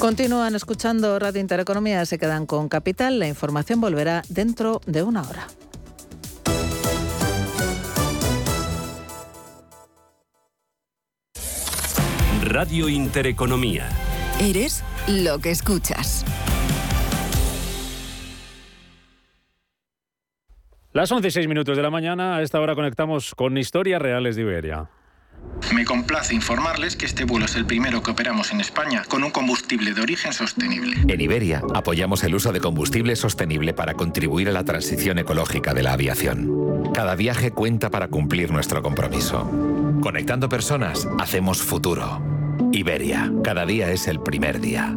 Continúan escuchando Radio Intereconomía, se quedan con Capital. La información volverá dentro de una hora. Radio Intereconomía. Eres lo que escuchas. Las 11 y 6 minutos de la mañana, a esta hora conectamos con Historias Reales de Iberia. Me complace informarles que este vuelo es el primero que operamos en España con un combustible de origen sostenible. En Iberia apoyamos el uso de combustible sostenible para contribuir a la transición ecológica de la aviación. Cada viaje cuenta para cumplir nuestro compromiso. Conectando personas, hacemos futuro. Iberia, cada día es el primer día.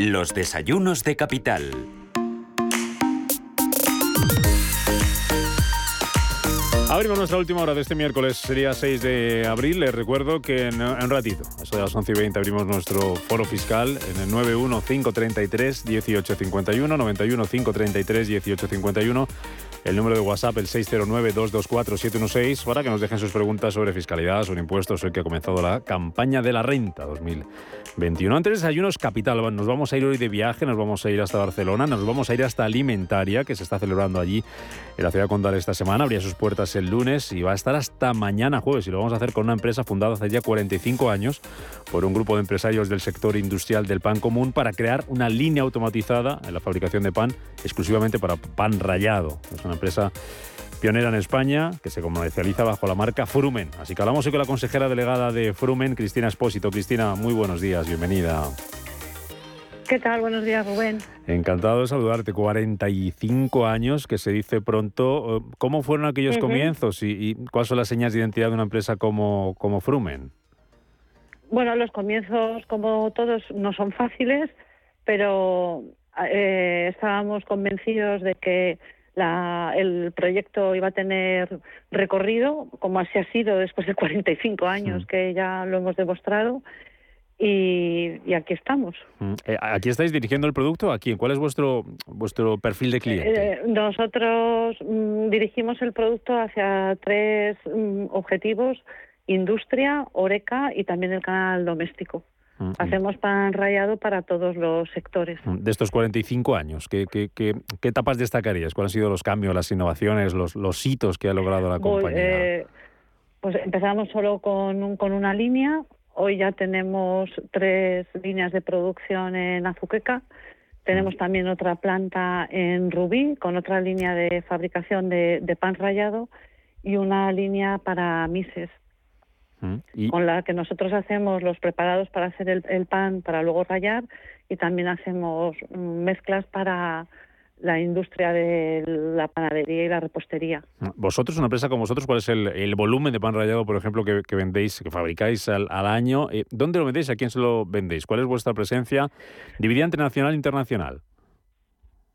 Los desayunos de capital. Abrimos nuestra última hora de este miércoles, sería 6 de abril. Les recuerdo que en, un ratito, a las 11 y 20, abrimos nuestro foro fiscal en el 915331851, 915331851 el número de WhatsApp el 609-224-716 para que nos dejen sus preguntas sobre fiscalidad, sobre impuestos, hoy que ha comenzado la campaña de la renta 2021. Antes desayunos capital, nos vamos a ir hoy de viaje, nos vamos a ir hasta Barcelona, nos vamos a ir hasta Alimentaria, que se está celebrando allí en la ciudad de Condal esta semana, abría sus puertas el lunes y va a estar hasta mañana jueves y lo vamos a hacer con una empresa fundada hace ya 45 años por un grupo de empresarios del sector industrial del pan común para crear una línea automatizada en la fabricación de pan exclusivamente para pan rallado. Es una empresa pionera en España que se comercializa bajo la marca Frumen. Así que hablamos hoy con la consejera delegada de Frumen, Cristina Espósito. Cristina, muy buenos días, bienvenida. ¿Qué tal? Buenos días, Rubén. Encantado de saludarte. 45 años, que se dice pronto. ¿Cómo fueron aquellos comienzos y, cuáles son las señas de identidad de una empresa como, como Frumen? Bueno, los comienzos, como todos, no son fáciles, pero eh, estábamos convencidos de que el proyecto iba a tener recorrido, como así ha sido después de 45 años que ya lo hemos demostrado. Y, aquí estamos. Mm, eh, ¿Aquí estáis dirigiendo el producto? ¿A quién? ¿Cuál es vuestro, vuestro perfil de cliente? Eh, nosotros mm, dirigimos el producto hacia tres mm, objetivos, industria, oreca y también el canal doméstico. Mm, Hacemos pan rayado para todos los sectores. Mm, de estos 45 años, ¿qué, qué, qué, etapas destacarías? ¿Cuáles han sido los cambios, las innovaciones, los, los hitos que ha logrado la pues, compañía? Eh, pues empezamos solo con, con una línea. Hoy ya tenemos tres líneas de producción en Azuqueca. Tenemos mm. también otra planta en Rubí con otra línea de fabricación de, de pan rallado y una línea para mises con la que nosotros hacemos los preparados para hacer el, pan para luego rallar y también hacemos mm, mezclas para la industria de la panadería y la repostería. Vosotros, una empresa como vosotros, ¿cuál es el, volumen de pan rallado, por ejemplo, que, vendéis, que fabricáis al, año? Eh, ¿Dónde lo vendéis? ¿A quién se lo vendéis? ¿Cuál es vuestra presencia dividida entre nacional e internacional?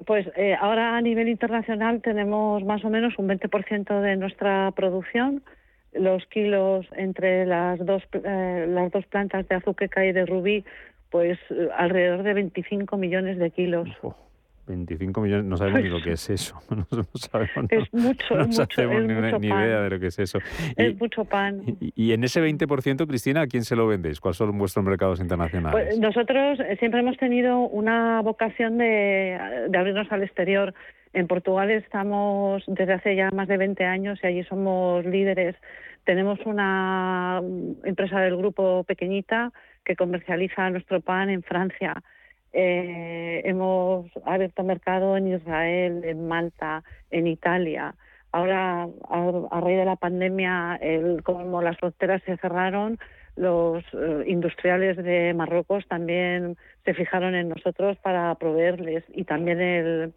Pues eh, ahora a nivel internacional tenemos más o menos un 20% de nuestra producción los kilos entre las dos, eh, las dos plantas de Azuqueca y de Rubí, pues eh, alrededor de 25 millones de kilos. 25 millones, no sabemos ni lo que es eso. No, sabemos, es mucho, no mucho, sabemos ni, idea de lo que es eso. Es mucho pan. Y, en ese 20%, Cristina, ¿a quién se lo vendéis? ¿Cuáles son vuestros mercados internacionales? Pues nosotros siempre hemos tenido una vocación de, de abrirnos al exterior. En Portugal estamos desde hace ya más de 20 años y allí somos líderes tenemos una empresa del grupo pequeñita que comercializa nuestro pan en Francia. Eh, hemos abierto mercado en Israel, en Malta, en Italia. Ahora, a, raíz de la pandemia, el, como las fronteras se cerraron, los eh, industriales de Marruecos también se fijaron en nosotros para proveerles y también el,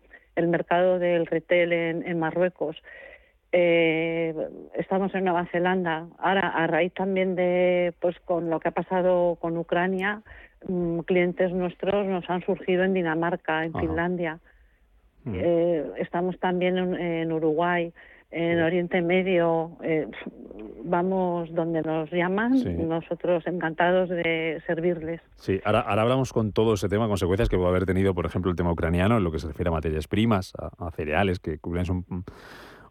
mercado del retail en Marruecos. Eh, estamos en Nueva Zelanda. Ahora, a raíz también de, pues, con lo que ha pasado con Ucrania, mm, clientes nuestros nos han surgido en Dinamarca, en Ajá. Finlandia. Mm. Eh, estamos también en, en Uruguay, en Oriente Medio. eh, vamos donde nos llaman, Sí. nosotros encantados de servirles. Sí, ahora, ahora hablamos con todo ese tema, consecuencias que puede haber tenido, por ejemplo, el tema ucraniano en lo que se refiere a materias primas, a, a cereales, que cubren un,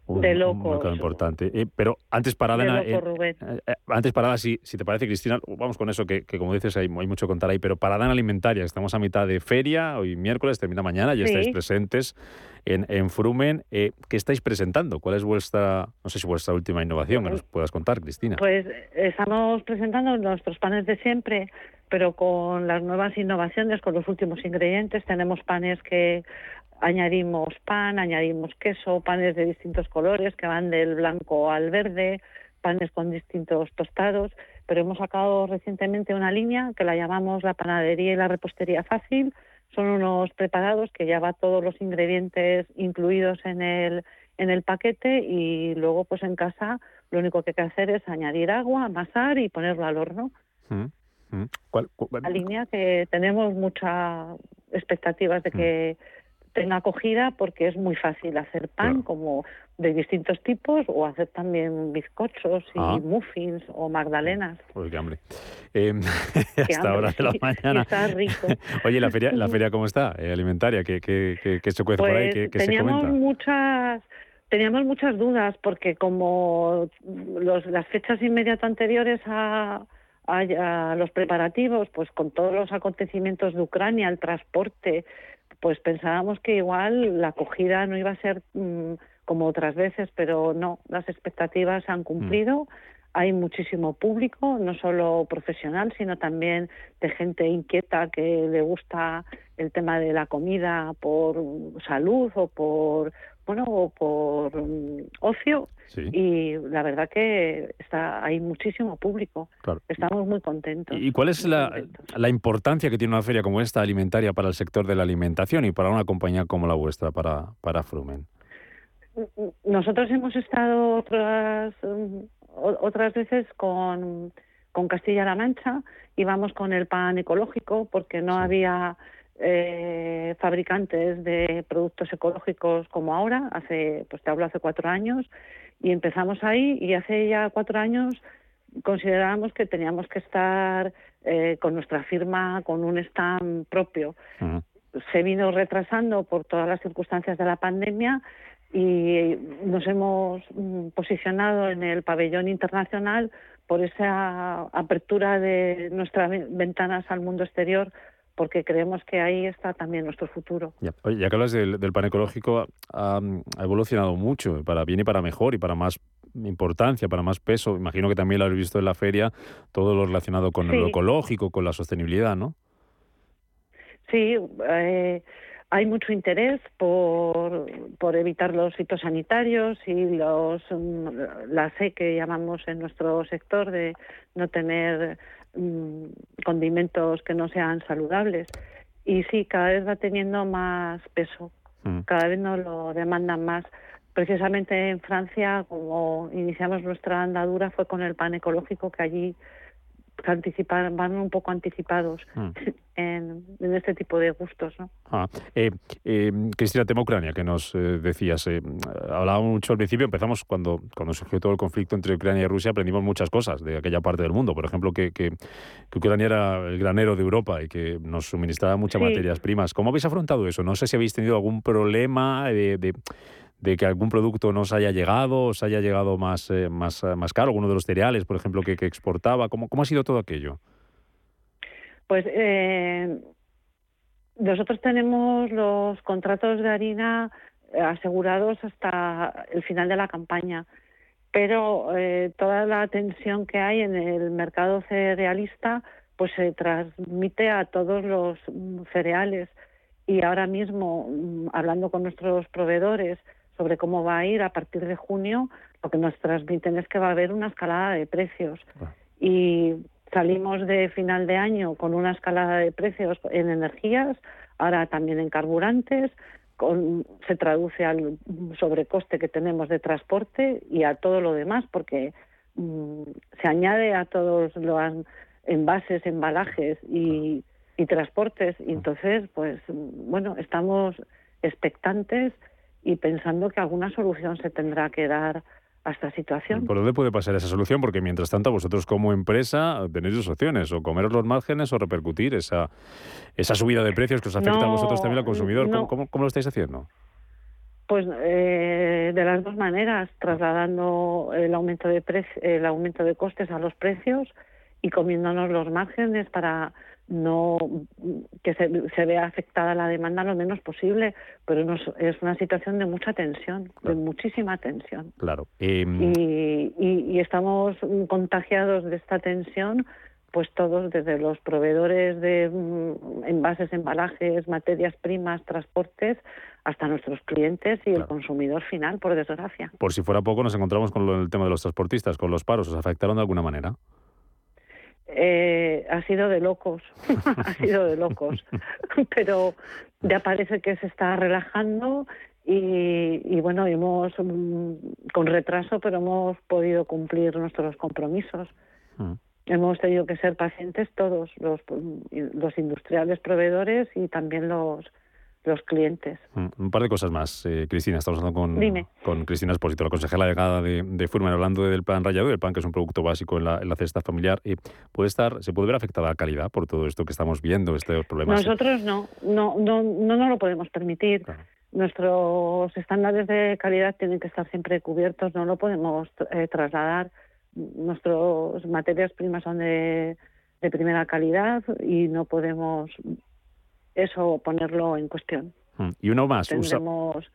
un, De un locos. mercado importante. Eh, pero antes parada, De loco, en- eh, eh, antes parada, si, si te parece, Cristina, vamos con eso, que, que como dices, hay, hay mucho que contar ahí, pero parada en alimentaria, estamos a mitad de feria, hoy miércoles, termina mañana, ya Sí. estáis presentes en, en Frumen. Eh, ¿Qué estáis presentando? ¿Cuál es vuestra, no sé si vuestra última innovación que nos puedas contar, Cristina? Pues estamos presentando nuestros panes de siempre, pero con las nuevas innovaciones, con los últimos ingredientes. Tenemos panes que añadimos pan, añadimos queso, panes de distintos colores que van del blanco al verde, panes con distintos tostados. Pero hemos sacado recientemente una línea que la llamamos la panadería y la repostería fácil. Son unos preparados que ya va todos los ingredientes incluidos en el en el paquete y luego pues en casa lo único que hay que hacer es añadir agua, amasar y ponerlo al horno. Mm, mm. ¿Cuál- cu- Una línea que tenemos muchas expectativas de que tenga acogida porque es muy fácil hacer pan Claro. como de distintos tipos o hacer también bizcochos y Ah. muffins o magdalenas. Pues qué hambre. Eh, Qué hasta hambre, ahora de la sí. mañana. Está rico. Oye, ¿la feria, la feria cómo está? Eh, alimentaria, ¿qué, qué, qué, qué se cuece por ahí? Pues ¿Qué, qué se teníamos comenta? muchas teníamos muchas dudas porque como los, las fechas inmediatas anteriores a, a- a los preparativos, pues con todos los acontecimientos de Ucrania, el transporte, pues pensábamos que igual la acogida no iba a ser mm, como otras veces, pero no, las expectativas se han cumplido. Hay muchísimo público, no solo profesional, sino también de gente inquieta que le gusta el tema de la comida por salud o por bueno o por mm, ocio Sí. y la verdad que está hay muchísimo público. Claro. Estamos muy contentos. ¿Y cuál es la, importancia que tiene una feria como esta alimentaria para el sector de la alimentación y para una compañía como la vuestra, para, para Frumen? Nosotros hemos estado otras mm, otras veces con, con Castilla-La Mancha, íbamos con el pan ecológico porque no Sí. había eh, fabricantes de productos ecológicos como ahora, hace, pues te hablo hace cuatro años, y empezamos ahí y hace ya cuatro años considerábamos que teníamos que estar eh, con nuestra firma, con un stand propio. Se vino retrasando por todas las circunstancias de la pandemia y nos hemos mm, posicionado en el pabellón internacional por esa apertura de nuestras ve- ventanas al mundo exterior porque creemos que ahí está también nuestro futuro. Ya, Oye, ya que hablas del, del pan ecológico, ha, ha evolucionado mucho, para bien y para mejor, y para más importancia, para más peso. Imagino que también lo habéis visto en la feria, todo lo relacionado con lo Sí. ecológico, con la sostenibilidad, ¿no? Sí, eh, hay mucho interés por, por evitar los fitosanitarios y los mm, la C que llamamos en nuestro sector de no tener mm, condimentos que no sean saludables. Y sí, cada vez va teniendo más peso, Mm. cada vez nos lo demandan más. Precisamente en Francia, como iniciamos nuestra andadura, fue con el pan ecológico que allí anticipan, van un poco anticipados Mm. en, en este tipo de gustos, ¿no? Ah, eh, eh, Cristina, tema Ucrania, que nos eh, decías. hablábamos mucho al principio, empezamos cuando, cuando surgió todo el conflicto entre Ucrania y Rusia, aprendimos muchas cosas de aquella parte del mundo. Por ejemplo, que, que, que Ucrania era el granero de Europa y que nos suministraba muchas Sí. materias primas. ¿Cómo habéis afrontado eso? No sé si habéis tenido algún problema de, de- de que algún producto no os haya llegado, os haya llegado más, eh, más, eh, más caro, alguno de los cereales, por ejemplo, que, que exportaba. ¿Cómo, ¿Cómo ha sido todo aquello? Pues eh, nosotros tenemos los contratos de harina eh, asegurados hasta el final de la campaña, pero eh, toda la tensión que hay en el mercado cerealista pues se transmite a todos los mm, cereales y ahora mismo mm, hablando con nuestros proveedores sobre cómo va a ir a partir de junio, lo que nos transmiten es que va a haber una escalada de precios Ah. y salimos de final de año con una escalada de precios en energías, ahora también en carburantes, con, se traduce al sobrecoste que tenemos de transporte y a todo lo demás, porque mm, se añade a todos los envases, embalajes y, y transportes. Y entonces, pues bueno, estamos expectantes y pensando que alguna solución se tendrá que dar a esta situación. ¿Por dónde puede pasar esa solución? Porque mientras tanto vosotros como empresa tenéis dos opciones, o comeros los márgenes o repercutir esa, esa subida de precios que os afecta a vosotros también al consumidor. ¿Cómo, cómo, lo estáis haciendo? Pues eh, de las dos maneras, trasladando el aumento de el aumento de costes a los precios y comiéndonos los márgenes para no que se, se, vea afectada la demanda lo menos posible, pero no, es una situación de mucha tensión, de muchísima tensión. Claro. Em, y, y, estamos contagiados de esta tensión, pues todos, desde los proveedores de mm, envases, embalajes, materias primas, transportes, hasta nuestros clientes y el consumidor final, por desgracia. Por si fuera poco, nos encontramos con el tema de los transportistas, con los paros. ¿Os afectaron de alguna manera? Eh, ha sido de locos, ha sido de locos, pero ya parece que se está relajando y, y, bueno, hemos mm, con retraso, pero hemos podido cumplir nuestros compromisos. Mm. Hemos tenido que ser pacientes todos, los, los industriales proveedores y también los, los clientes. Mm, un par de cosas más, eh, Cristina. Estamos hablando con, con Cristina Espósito, la consejera delegada de, de Furman, hablando del plan rayado, el pan que es un producto básico en la, en la cesta familiar. y puede estar, ¿Se puede ver afectada la calidad por todo esto que estamos viendo, estos problemas? Nosotros no, no, no, no nos lo podemos permitir. Nuestros estándares de calidad tienen que estar siempre cubiertos, no lo podemos eh, trasladar. Nuestras materias primas son de, de primera calidad y no podemos eso ponerlo en cuestión. Mm. Y uno más, utilizamos,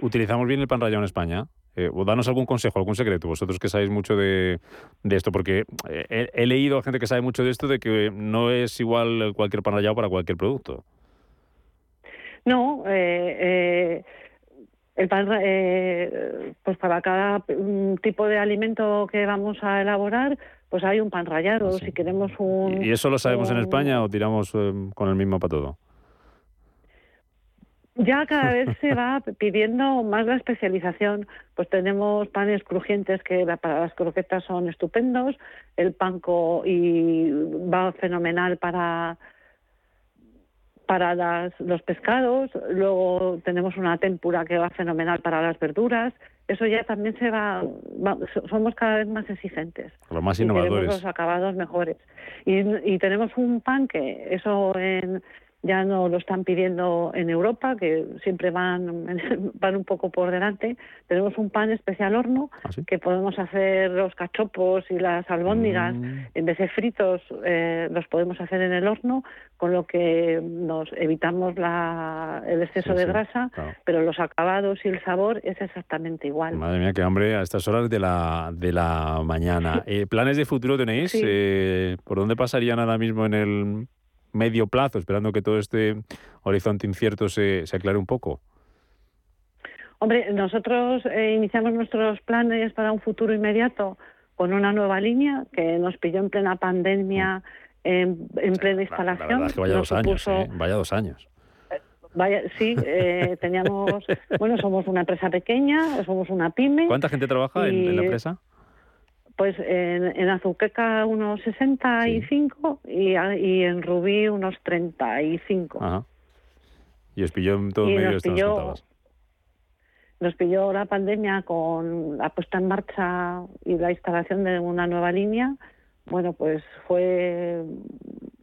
utilizamos bien el pan rallado en España. Eh, o danos algún consejo, algún secreto, vosotros que sabéis mucho de, de esto, porque eh, he, leído a gente que sabe mucho de esto de que no es igual cualquier pan rallado para cualquier producto. No, eh, el pan, pues para cada mm, tipo de alimento que vamos a elaborar, pues hay un pan rallado, si queremos un... ¿Y eso lo sabemos en España o tiramos eh, con el mismo para todo? Ya cada vez se va pidiendo más la especialización. Pues tenemos panes crujientes que para las croquetas son estupendos, el panco y va fenomenal para para las, los pescados, luego tenemos una tempura que va fenomenal para las verduras, eso ya también se va, somos cada vez más exigentes. Los más innovadores. los acabados mejores. Y, y tenemos un pan que eso en, ya no lo están pidiendo en Europa, que siempre van, van un poco por delante. Tenemos un pan especial horno, ¿Ah, que podemos hacer los cachopos y las albóndigas, mm. en vez de fritos, eh, los podemos hacer en el horno, con lo que nos evitamos la, el exceso de grasa, pero los acabados y el sabor es exactamente igual. Madre mía, qué hambre a estas horas de la, de la mañana. Eh, ¿Planes de futuro tenéis? Eh, ¿Por dónde pasarían ahora mismo en el medio plazo, esperando que todo este horizonte incierto se, se aclare un poco? Hombre, nosotros eh, iniciamos nuestros planes para un futuro inmediato con una nueva línea que nos pilló en plena pandemia, en, plena instalación. La, vaya dos años, ¿eh? vaya dos años. Vaya, sí, eh, teníamos, bueno, somos una empresa pequeña, somos una pyme. ¿Cuánta gente trabaja en la empresa? Pues en, en Azuqueca unos 65 y, y en Rubí unos 35. Ajá. Y os pilló en todo medio nos pilló, nos pilló la pandemia con la puesta en marcha y la instalación de una nueva línea. Bueno, pues fue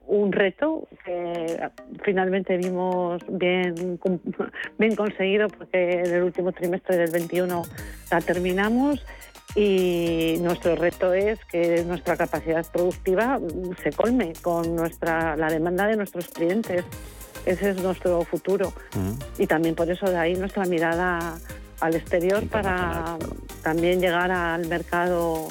un reto que finalmente vimos bien, bien conseguido porque en el último trimestre del 21 la terminamos y nuestro reto es que nuestra capacidad productiva se colme con nuestra la demanda de nuestros clientes. Ese es nuestro futuro. Y también por eso de ahí nuestra mirada al exterior para también llegar al mercado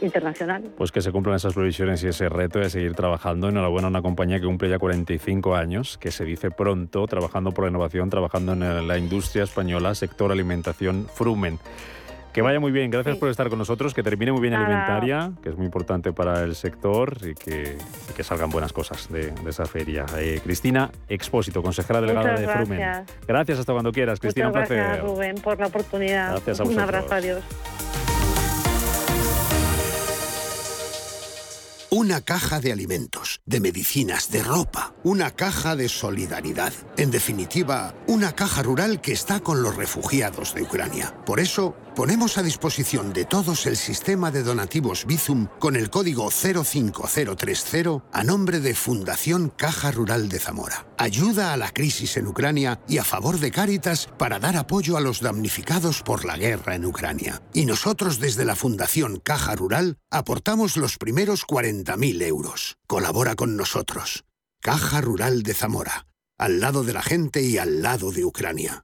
internacional. Pues que se cumplan esas previsiones y ese reto de seguir trabajando. Enhorabuena a una compañía que cumple ya 45 años, que se dice pronto, trabajando por la innovación, trabajando en la industria española, sector alimentación, Frumen. Que vaya muy bien, gracias por estar con nosotros, que termine muy bien Nada. Alimentaria, que es muy importante para el sector y que, y que salgan buenas cosas de, de esa feria. Eh, Cristina Expósito, consejera delegada Muchas de Frumen. gracias. Gracias hasta cuando quieras, Cristina, Muchas un gracias, placer. Rubén, por la oportunidad. Gracias a Un vosotros. abrazo, adiós. Una caja de alimentos, de medicinas, de ropa, una caja de solidaridad. En definitiva, una caja rural que está con los refugiados de Ucrania. Por eso, ponemos a disposición de todos el sistema de donativos Bizum con el código 05030 a nombre de Fundación Caja Rural de Zamora. Ayuda a la crisis en Ucrania y a favor de Cáritas para dar apoyo a los damnificados por la guerra en Ucrania. Y nosotros desde la Fundación Caja Rural aportamos los primeros 40.000 euros. Colabora con nosotros. Caja Rural de Zamora. Al lado de la gente y al lado de Ucrania.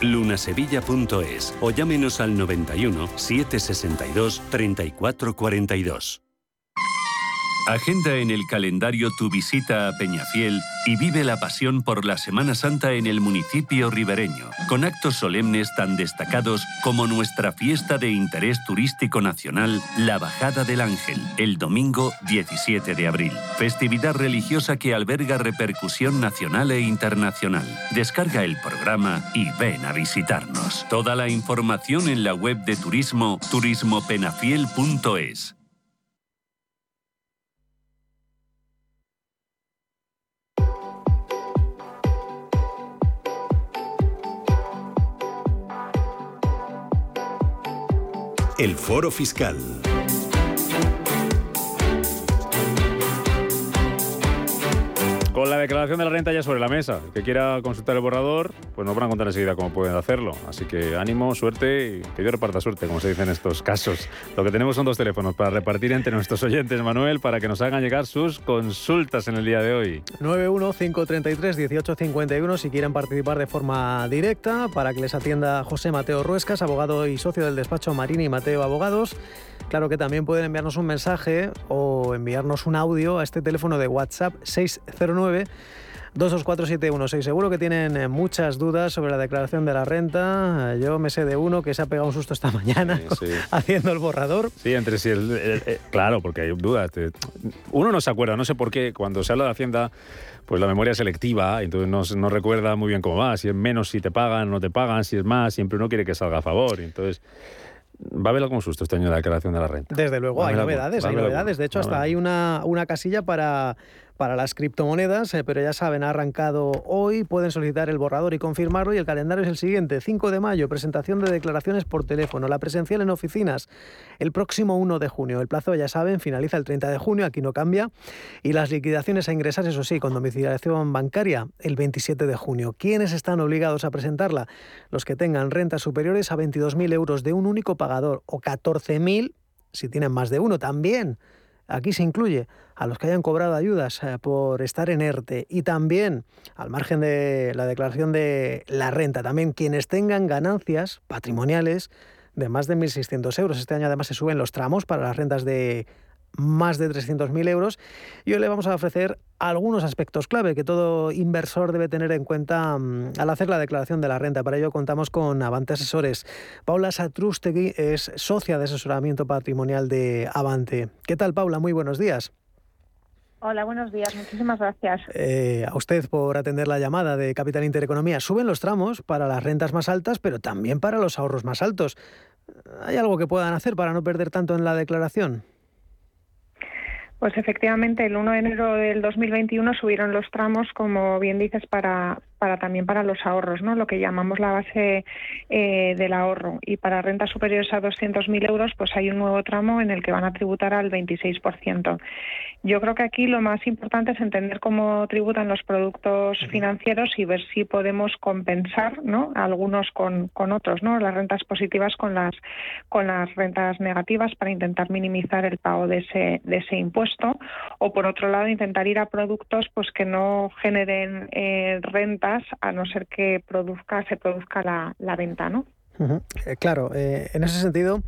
lunasevilla.es o llámenos al 91 762 3442. Agenda en el calendario tu visita a Peñafiel y vive la pasión por la Semana Santa en el municipio ribereño, con actos solemnes tan destacados como nuestra fiesta de interés turístico nacional, la Bajada del Ángel, el domingo 17 de abril. Festividad religiosa que alberga repercusión nacional e internacional. Descarga el programa y ven a visitarnos. Toda la información en la web de turismo turismopenafiel.es. El Foro Fiscal. Con la declaración de la renta ya sobre la mesa. Que quiera consultar el borrador, pues nos van a contar enseguida cómo pueden hacerlo. Así que ánimo, suerte y que Dios reparta suerte, como se dice en estos casos. Lo que tenemos son dos teléfonos para repartir entre nuestros oyentes, Manuel, para que nos hagan llegar sus consultas en el día de hoy. 915331851 si quieren participar de forma directa para que les atienda José Mateo Ruescas, abogado y socio del despacho Marini y Mateo Abogados. Claro que también pueden enviarnos un mensaje o enviarnos un audio a este teléfono de WhatsApp 609 224-716. Seguro que tienen eh, muchas dudas sobre la declaración de la renta. Eh, Yo me sé de uno que se ha pegado un susto esta mañana Sí. haciendo el borrador. Sí, entre sí. el- el- el- claro, porque hay dudas. Uno no se acuerda, no sé por qué, cuando se habla de Hacienda, pues la memoria es selectiva, entonces no, no recuerda muy bien cómo va. Si es menos, si te pagan, no te pagan, si es más, siempre uno quiere que salga a favor. Entonces, va a haber algún susto este año la declaración de la renta. Desde luego, hay novedades, hay novedades. De hecho, hasta hay una, una casilla para, para las criptomonedas, eh, pero ya saben, ha arrancado hoy, pueden solicitar el borrador y confirmarlo y el calendario es el siguiente. 5 de mayo, presentación de declaraciones por teléfono, la presencial en oficinas el próximo 1 de junio. El plazo, ya saben, finaliza el 30 de junio, aquí no cambia. Y las liquidaciones a ingresar, eso sí, con domiciliación bancaria, el 27 de junio. ¿Quiénes están obligados a presentarla? Los que tengan rentas superiores a 22.000 euros de un único pagador o 14.000 si tienen más de uno también. Aquí se incluye a los que hayan cobrado ayudas eh, por estar en ERTE y también, al margen de la declaración de la renta, también quienes tengan ganancias patrimoniales de más de 1.600 euros. Este año además se suben los tramos para las rentas de más de 300.000 euros y hoy le vamos a ofrecer algunos aspectos clave que todo inversor debe tener en cuenta mm, al hacer la declaración de la renta. Para ello contamos con Avante Asesores. Paula Satrustegui es socia de asesoramiento patrimonial de Avante. ¿Qué tal, Paula? Muy buenos días. Hola, buenos días. Muchísimas gracias. Eh, a usted por atender la llamada de Capital Intereconomía. Suben los tramos para las rentas más altas, pero también para los ahorros más altos. ¿Hay algo que puedan hacer para no perder tanto en la declaración? Pues efectivamente, el 1 de enero del 2021 subieron los tramos, como bien dices, para, para también para los ahorros, ¿no? Lo que llamamos la base eh, del ahorro. Y para rentas superiores a 200.000 euros, pues hay un nuevo tramo en el que van a tributar al 26%. Yo creo que aquí lo más importante es entender cómo tributan los productos financieros y ver si podemos compensar, ¿no? Algunos con, con otros, ¿no? Las rentas positivas con las con las rentas negativas para intentar minimizar el pago de ese de ese impuesto o por otro lado intentar ir a productos pues que no generen eh, rentas a no ser que produzca se produzca la, la venta, ¿no? Eh, claro, eh, en ese sentido,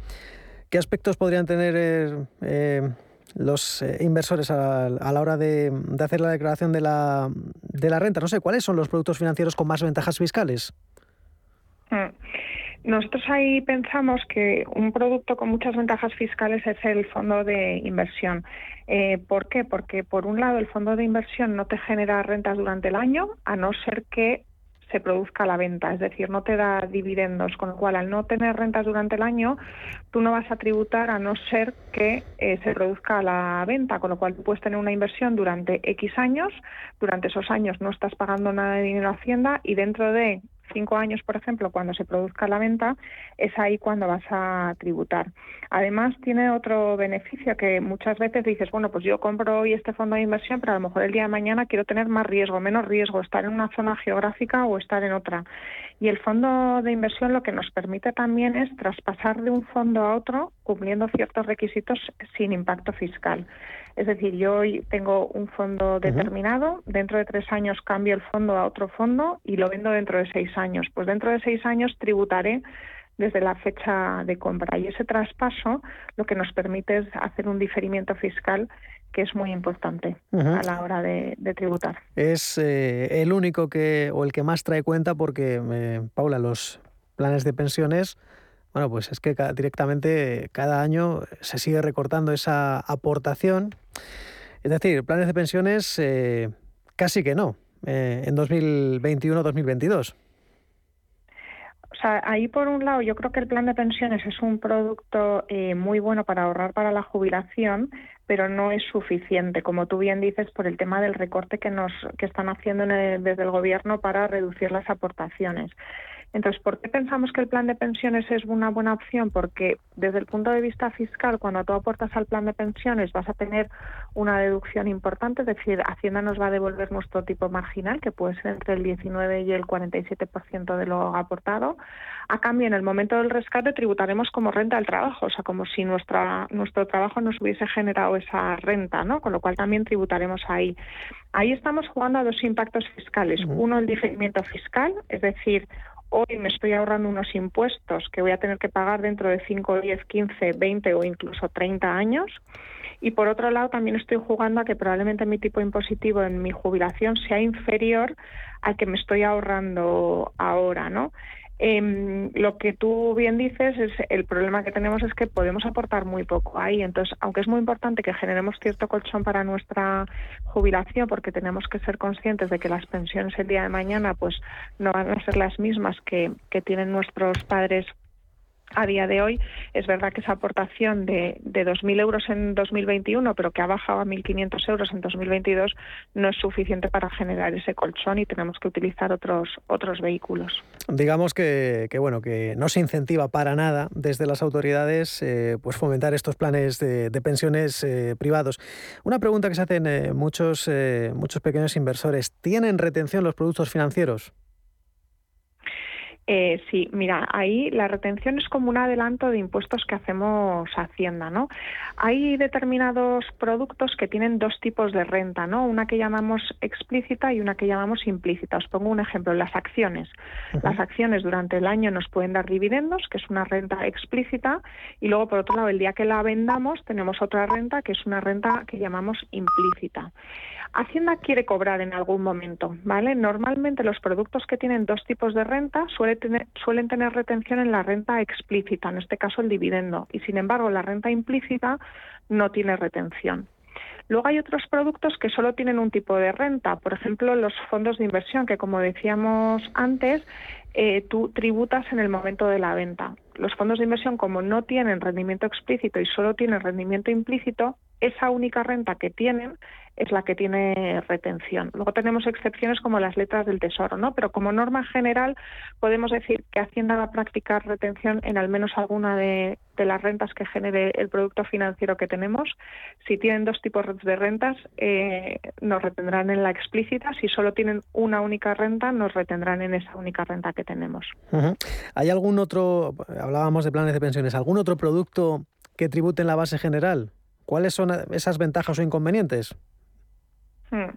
¿qué aspectos podrían tener los inversores a, la hora de, hacer la declaración de la, de la renta? No sé, ¿cuáles son los productos financieros con más ventajas fiscales? Mm. Nosotros ahí pensamos que un producto con muchas ventajas fiscales es el fondo de inversión. Eh, ¿Por qué? Porque por un lado el fondo de inversión no te genera rentas durante el año, a no ser que se produzca la venta, es decir, no te da dividendos, con lo cual al no tener rentas durante el año, tú no vas a tributar a no ser que eh, se produzca la venta, con lo cual tú puedes tener una inversión durante X años, durante esos años no estás pagando nada de dinero a Hacienda y dentro de cinco años, por ejemplo, cuando se produzca la venta, es ahí cuando vas a tributar. Además, tiene otro beneficio que muchas veces dices, bueno, pues yo compro hoy este fondo de inversión, pero a lo mejor el día de mañana quiero tener más riesgo, menos riesgo, estar en una zona geográfica o estar en otra. Y el fondo de inversión lo que nos permite también es traspasar de un fondo a otro cumpliendo ciertos requisitos sin impacto fiscal. Es decir, yo hoy tengo un fondo determinado, dentro de tres años cambio el fondo a otro fondo y lo vendo dentro de seis años. Pues dentro de seis años tributaré desde la fecha de compra y ese traspaso lo que nos permite es hacer un diferimiento fiscal que es muy importante a la hora de, tributar. Es eh, el único que o el que más trae cuenta porque, eh, Paula, los planes de pensiones bueno, pues es que directamente cada año se sigue recortando esa aportación. Es decir, planes de pensiones eh, casi que no, eh, en 2021-2022. O sea, ahí por un lado yo creo que el plan de pensiones es un producto eh, muy bueno para ahorrar para la jubilación, pero no es suficiente, como tú bien dices, por el tema del recorte que nos que están haciendo desde el gobierno para reducir las aportaciones. Entonces, ¿por qué pensamos que el plan de pensiones es una buena opción? Porque desde el punto de vista fiscal, cuando tú aportas al plan de pensiones vas a tener una deducción importante, es decir, Hacienda nos va a devolver nuestro tipo marginal, que puede ser entre el 19 y el 47% de lo aportado. A cambio, en el momento del rescate tributaremos como renta del trabajo, o sea, como si nuestra, nuestro trabajo nos hubiese generado esa renta, ¿no? Con lo cual también tributaremos ahí. Ahí estamos jugando a dos impactos fiscales. Uno, el diferimiento fiscal, es decir, hoy me estoy ahorrando unos impuestos que voy a tener que pagar dentro de 5, 10, 15, 20 o incluso 30 años. Y por otro lado, también estoy jugando a que probablemente mi tipo impositivo en mi jubilación sea inferior al que me estoy ahorrando ahora, ¿no? Eh, lo que tú bien dices es el problema que tenemos es que podemos aportar muy poco ahí. Entonces, aunque es muy importante que generemos cierto colchón para nuestra jubilación, porque tenemos que ser conscientes de que las pensiones el día de mañana pues no van a ser las mismas que, que tienen nuestros padres a día de hoy es verdad que esa aportación de, de 2.000 euros en 2021, pero que ha bajado a 1.500 euros en 2022, no es suficiente para generar ese colchón y tenemos que utilizar otros, otros vehículos. Digamos que, bueno, que no se incentiva para nada desde las autoridades eh, pues fomentar estos planes de, pensiones eh, privados. Una pregunta que se hacen eh, muchos, muchos pequeños inversores, ¿tienen retención los productos financieros? Eh, sí, mira, ahí la retención es como un adelanto de impuestos que hacemos Hacienda, ¿no? Hay determinados productos que tienen dos tipos de renta, ¿no? Una que llamamos explícita y una que llamamos implícita. Os pongo un ejemplo, las acciones. Las acciones durante el año nos pueden dar dividendos, que es una renta explícita, y luego, por otro lado, el día que la vendamos, tenemos otra renta, que es una renta que llamamos implícita. Hacienda quiere cobrar en algún momento, ¿vale? Normalmente los productos que tienen dos tipos de renta suelen tener, suelen tener retención en la renta explícita, en este caso el dividendo, y sin embargo la renta implícita no tiene retención. Luego hay otros productos que solo tienen un tipo de renta, por ejemplo los fondos de inversión, que como decíamos antes, eh, tú tributas en el momento de la venta. Los fondos de inversión, como no tienen rendimiento explícito y solo tienen rendimiento implícito, esa única renta que tienen es la que tiene retención. Luego tenemos excepciones como las letras del Tesoro, ¿no? Pero como norma general podemos decir que Hacienda va a practicar retención en al menos alguna de, las rentas que genere el producto financiero que tenemos. Si tienen dos tipos de rentas, eh, nos retendrán en la explícita. Si solo tienen una única renta, nos retendrán en esa única renta que tenemos. ¿Hay algún otro, hablábamos de planes de pensiones, algún otro producto que tribute en la base general? ¿Cuáles son esas ventajas o inconvenientes? Hmm.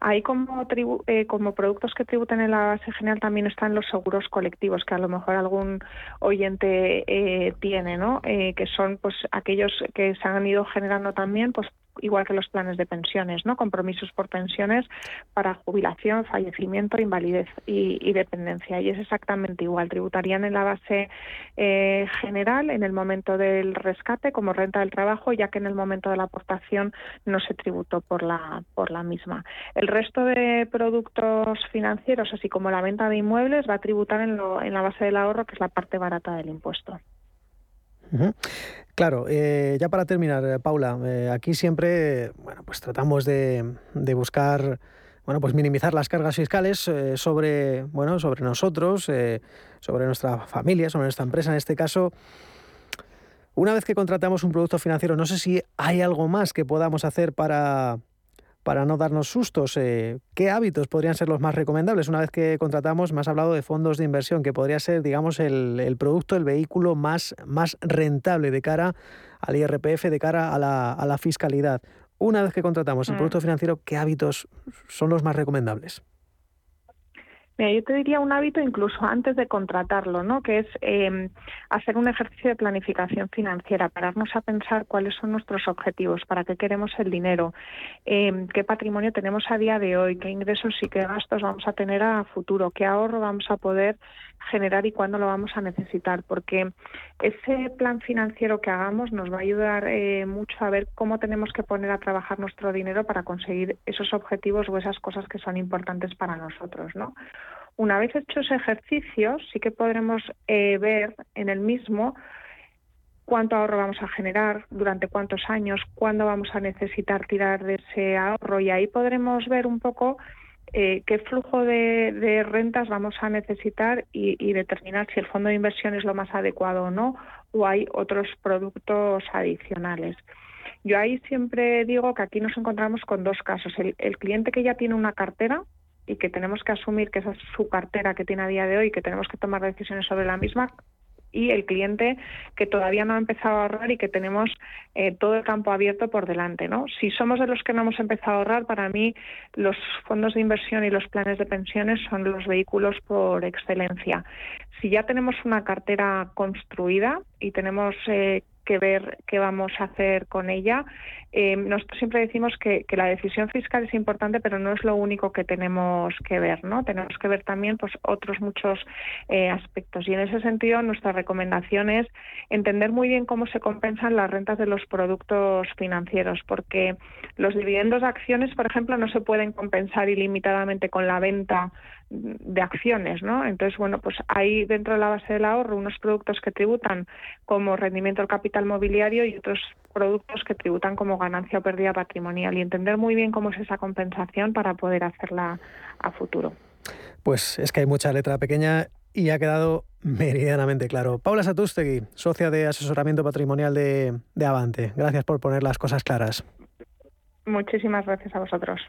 Ahí como, eh, como productos que tributen en la base general también están los seguros colectivos que a lo mejor algún oyente eh, tiene, ¿no? Eh, que son pues aquellos que se han ido generando también pues igual que los planes de pensiones, ¿no? Compromisos por pensiones para jubilación, fallecimiento, invalidez y, dependencia. Y es exactamente igual. Tributarían en la base eh, general en el momento del rescate como renta del trabajo, ya que en el momento de la aportación no se tributó por la por la misma. El resto de productos financieros, así como la venta de inmuebles, va a tributar en, en la base del ahorro, que es la parte barata del impuesto. Claro, eh, ya para terminar, eh, Paula, eh, aquí siempre, bueno, pues tratamos de, buscar, bueno, pues minimizar las cargas fiscales sobre, bueno, sobre nosotros, sobre nuestra familia, sobre nuestra empresa en este caso. Una vez que contratamos un producto financiero, no sé si hay algo más que podamos hacer para para no darnos sustos, eh, ¿qué hábitos podrían ser los más recomendables? Una vez que contratamos, me has hablado de fondos de inversión, que podría ser, digamos, el, producto, el vehículo más, más rentable de cara al IRPF, de cara a la, a la fiscalidad. Una vez que contratamos el mm. producto financiero, ¿qué hábitos son los más recomendables? Mira, yo te diría un hábito incluso antes de contratarlo, ¿no? Que es em, hacer un ejercicio de planificación financiera, pararnos a pensar cuáles son nuestros objetivos, para qué queremos el dinero, em, qué patrimonio tenemos a día de hoy, qué ingresos y qué gastos vamos a tener a futuro, qué ahorro vamos a poder generar y cuándo lo vamos a necesitar, porque ese plan financiero que hagamos nos va a ayudar eh, mucho a ver cómo tenemos que poner a trabajar nuestro dinero para conseguir esos objetivos o esas cosas que son importantes para nosotros, ¿no? Una vez hecho ese ejercicio, sí que podremos eh, ver en el mismo cuánto ahorro vamos a generar, durante cuántos años, cuándo vamos a necesitar tirar de ese ahorro y ahí podremos ver un poco eh, qué flujo de, rentas vamos a necesitar y, determinar si el fondo de inversión es lo más adecuado o no, o hay otros productos adicionales. Yo ahí siempre digo que aquí nos encontramos con dos casos. el cliente que ya tiene una cartera, y que tenemos que asumir que esa es su cartera que tiene a día de hoy que tenemos que tomar decisiones sobre la misma y el cliente que todavía no ha empezado a ahorrar y que tenemos eh, todo el campo abierto por delante. ¿no? Si somos de los que no hemos empezado a ahorrar, para mí los fondos de inversión y los planes de pensiones son los vehículos por excelencia. Si ya tenemos una cartera construida y tenemos eh, que ver qué vamos a hacer con ella. Eh, nosotros siempre decimos que, la decisión fiscal es importante, pero no es lo único que tenemos que ver, ¿no? Tenemos que ver también pues, otros muchos eh, aspectos. Y en ese sentido, nuestra recomendación es entender muy bien cómo se compensan las rentas de los productos financieros, porque los dividendos de acciones, por ejemplo, no se pueden compensar ilimitadamente con la venta de acciones, ¿no? Entonces, bueno, pues hay dentro de la base del ahorro unos productos que tributan como rendimiento del capital mobiliario y otros productos que tributan como ganancia o pérdida patrimonial y entender muy bien cómo es esa compensación para poder hacerla a futuro. Pues es que hay mucha letra pequeña y ha quedado meridianamente claro. Paula Satustegui, socia de asesoramiento patrimonial de, de Avante. Gracias por poner las cosas claras. Muchísimas gracias a vosotros.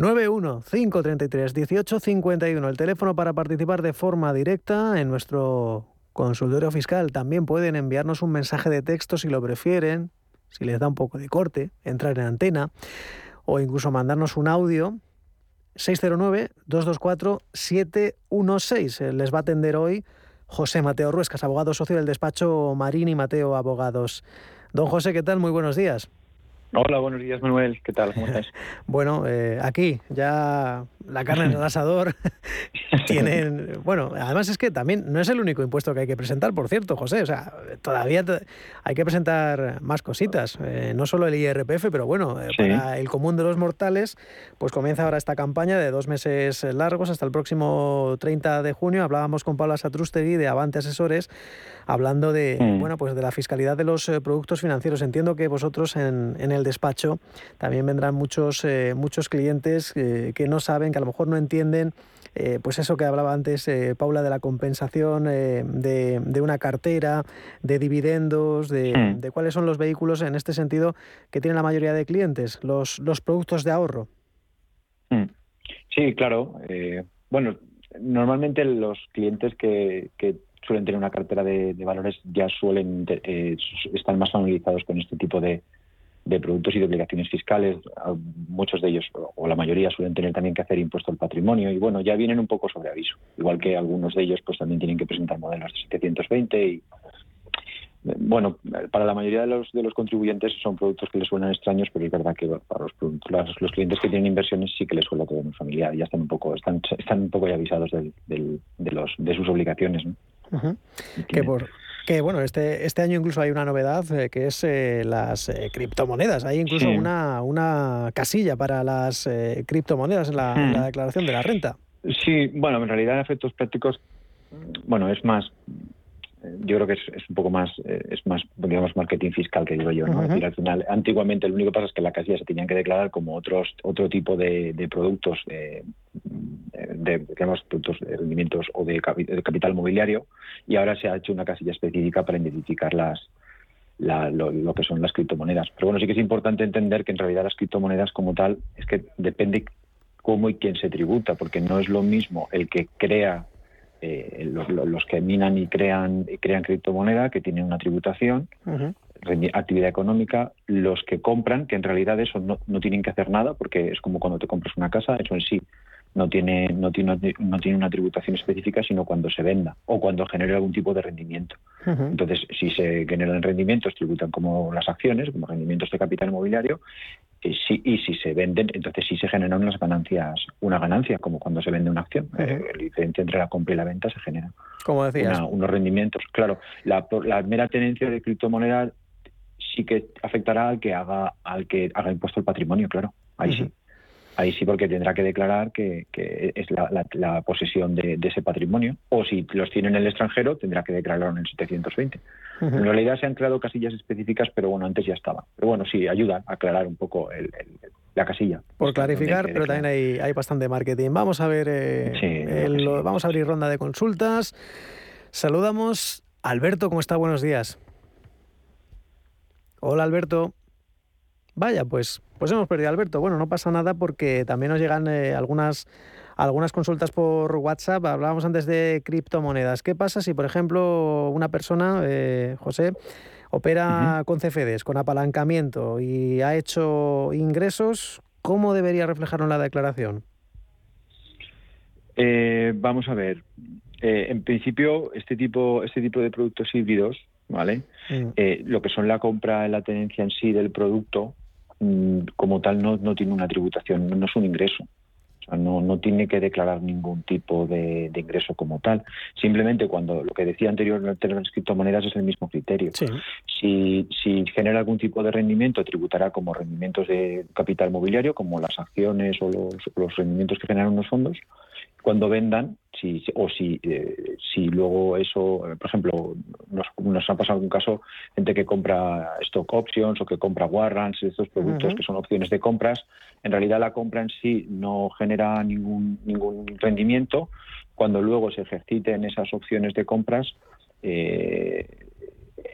91-533-1851, el teléfono para participar de forma directa en nuestro consultorio fiscal. También pueden enviarnos un mensaje de texto si lo prefieren, si les da un poco de corte, entrar en antena o incluso mandarnos un audio. 609-224-716. Les va a atender hoy José Mateo Ruescas, abogado socio del despacho Marín y Mateo Abogados. Don José, ¿qué tal? Muy buenos días. Hola, buenos días Manuel, ¿qué tal? ¿Cómo estás? bueno, eh, aquí ya la carne en el asador, tienen, bueno, además es que también no es el único impuesto que hay que presentar, por cierto, José, o sea, todavía hay que presentar más cositas, eh, no solo el IRPF, pero bueno, eh, para el común de los mortales, pues comienza ahora esta campaña de dos meses largos hasta el próximo 30 de junio. Hablábamos con Paula Satrustegui de Avante Asesores, hablando de, mm. bueno, pues de la fiscalidad de los eh, productos financieros. Entiendo que vosotros en, en el despacho también vendrán muchos, muchos clientes que no saben, que a lo mejor no entienden eh, pues eso que hablaba antes eh, Paula de la compensación eh, de, una cartera, de dividendos, hmm. de, cuáles son los vehículos en este sentido que tienen la mayoría de clientes, los, los productos de ahorro. Hmm. Sí, claro. bueno, normalmente los clientes que, suelen tener una cartera de, valores ya suelen estar más familiarizados con este tipo de, de productos y de obligaciones fiscales. Muchos de ellos, o la mayoría, suelen tener también que hacer impuesto al patrimonio y bueno, ya vienen un poco sobre aviso. Igual que algunos de ellos pues también tienen que presentar modelos de 720 y bueno, para la mayoría de los, de los contribuyentes son productos que les suenan extraños, pero es verdad que para los, los, clientes que tienen inversiones sí que les suena todo muy familiar, ya están un poco, están, están un poco ya avisados de, los, de sus obligaciones. Que por, que bueno, este, este año incluso hay una novedad eh, que es eh, las eh, criptomonedas. Hay incluso una, una casilla para las criptomonedas en la, en la, hmm. declaración de la renta. Sí, bueno, en realidad en efectos prácticos, bueno, es más yo creo que es, un poco más eh, es más digamos marketing fiscal que digo yo no decir, al final antiguamente lo único que pasa es que la casilla se tenían que declarar como otros otro tipo de, productos de, digamos productos de rendimientos o de, capital mobiliario y ahora se ha hecho una casilla específica para identificar las lo, que son las criptomonedas. Pero bueno sí que es importante entender que en realidad las criptomonedas como tal es que depende cómo y quién se tributa porque no es lo mismo el que crea eh, los, que minan y crean, y crean criptomoneda, que tienen una tributación, actividad económica, los que compran, que en realidad eso no, no, tienen que hacer nada, porque es como cuando te compras una casa, eso en sí no tiene, no tiene, no tiene una tributación específica, sino cuando se venda o cuando genere algún tipo de rendimiento. Entonces, si se generan rendimientos, tributan como las acciones, como rendimientos de capital inmobiliario, y si, y si se venden, entonces sí se generan unas ganancias, una ganancia, como cuando se vende una acción. Eh, la diferencia entre la compra y la venta se genera. Como decías. unos rendimientos. Claro, la, la mera tenencia de criptomonedas sí que afectará al que haga, al que haga impuesto al patrimonio, claro. Ahí sí ahí sí porque tendrá que declarar que, es la, posesión de, ese patrimonio. O si los tiene en el extranjero, tendrá que declararlo en el 720. En realidad se han creado casillas específicas, pero bueno, antes ya estaba. Pero bueno, sí, ayuda a aclarar un poco la casilla. Por clarificar, pero también hay, bastante marketing. Vamos a ver, eh, vamos a abrir ronda de consultas. Saludamos Alberto, ¿cómo está? Buenos días. Hola Alberto. Vaya, pues, pues hemos perdido a Alberto. Bueno, no pasa nada porque también nos llegan eh, algunas, algunas consultas por WhatsApp. Hablábamos antes de criptomonedas. ¿Qué pasa si, por ejemplo, una persona, eh, José, opera con CFDs, con apalancamiento y ha hecho ingresos? ¿Cómo debería reflejarlo en la declaración? Eh, vamos a ver. en principio, este tipo, este tipo de productos híbridos, ¿vale? Mm. lo que son la compra y la tenencia en sí del producto, como tal no, no tiene una tributación, no, es un ingreso. O sea, no, no tiene que declarar ningún tipo de, ingreso como tal. Simplemente cuando lo que decía anteriormente las criptomonedas es el mismo criterio. Si, si genera algún tipo de rendimiento, tributará como rendimientos de capital mobiliario, como las acciones o los, los rendimientos que generan unos fondos. Cuando vendan, si, o si, eh, si luego eso, por ejemplo, nos, nos, ha pasado algún caso, gente que compra stock options o que compra warrants, estos productos que son opciones de compras, en realidad la compra en sí no genera ningún, ningún rendimiento. Cuando luego se ejerciten esas opciones de compras, eh,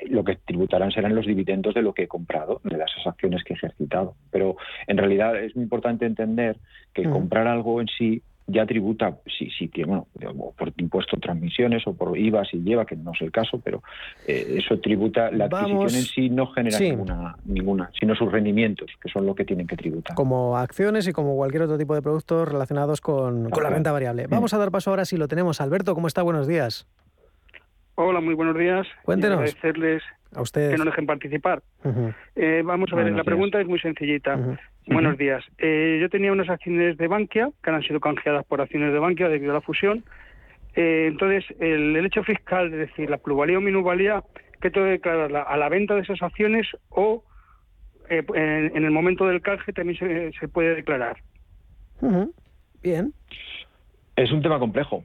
lo que tributarán serán los dividendos de lo que he comprado, de las acciones que he ejercitado. Pero en realidad es muy importante entender que comprar algo en sí ya tributa, si, si bueno, por impuesto transmisiones o por IVA si lleva, que no es el caso, pero eh, eso tributa, la adquisición en sí no genera ninguna, ninguna, sino sus rendimientos, que son lo que tienen que tributar. Como acciones y como cualquier otro tipo de productos relacionados con, la renta variable. Vamos a dar paso ahora si lo tenemos. Alberto, ¿cómo está? Buenos días. Hola, muy buenos días. Cuéntenos. Agradecerles a ustedes. que nos dejen participar. Eh, vamos a ver, Buenos la días. pregunta es muy sencillita. Buenos días. Eh, yo tenía unas acciones de Bankia que han sido canjeadas por acciones de Bankia debido a la fusión. Eh, entonces, el, el hecho fiscal, es decir, la plusvalía o minusvalía, ¿qué tengo que declararla? ¿A la venta de esas acciones o eh, en, en el momento del canje también se, se puede declarar? Bien. Es un tema complejo.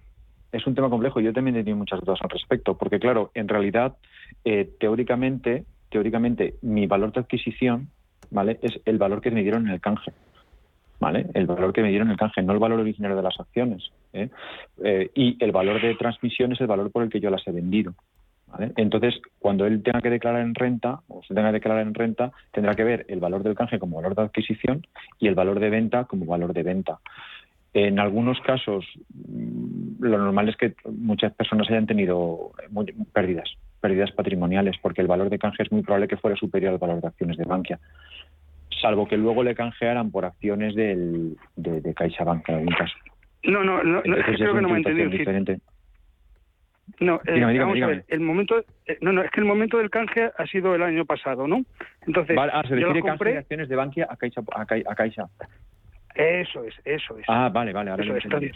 Es un tema complejo. Yo también he tenido muchas dudas al respecto, porque claro, en realidad, eh, teóricamente, teóricamente, mi valor de adquisición, ¿vale? Es el valor que me dieron en el canje. ¿Vale? El valor que me dieron en el canje, no el valor originario de las acciones. ¿eh? Eh, y el valor de transmisión es el valor por el que yo las he vendido. Entonces, cuando él tenga que declarar en renta, o se tenga que declarar en renta, tendrá que ver el valor del canje como valor de adquisición y el valor de venta como valor de venta. En algunos casos, lo normal es que muchas personas hayan tenido pérdidas, pérdidas patrimoniales, porque el valor de canje es muy probable que fuera superior al valor de acciones de Bankia, salvo que luego le canjearan por acciones del, de, de CaixaBank en algún caso. No, no, no, no, Entonces es que creo no me he situación entendido. diferente. No, eh, Dígame, dígame, vamos a dígame. ver, el momento, eh, no, no, es que el momento del canje ha sido el año pasado, ¿no? Entonces, Vale, ah, se yo refiere los canje de compré, acciones de Bankia a Caixa. A Cai- a Caixa. eso es, eso es. Ah, vale, vale, ahora Eso lo es, entonces,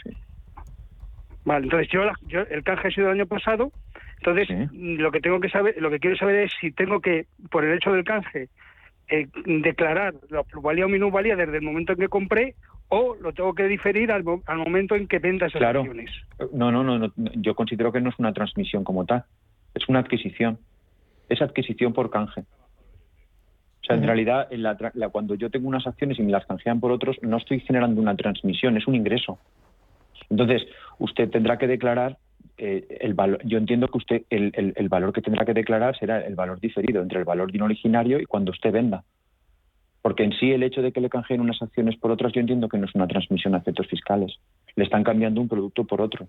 Vale, entonces yo, la- yo- el canje ha sido el año pasado, entonces mm, lo que tengo que saber, lo que quiero saber es si tengo que, por el hecho del canje, eh, declarar la plusvalía o minusvalía desde el momento en que compré o lo tengo que diferir al, al momento en que venda esas Claro. acciones. No, no, no, no, yo considero que no es una transmisión como tal, es una adquisición. Es adquisición por canje. O sea, en realidad, en la la- cuando yo tengo unas acciones y me las canjean por otros, no estoy generando una transmisión, es un ingreso. Entonces, usted tendrá que declarar eh, el valor. Yo entiendo que usted el, el- el valor que tendrá que declarar será el valor diferido entre el valor de un originario y cuando usted venda. Porque en sí el hecho de que le canjeen unas acciones por otras, yo entiendo que no es una transmisión a efectos fiscales. Le están cambiando un producto por otro.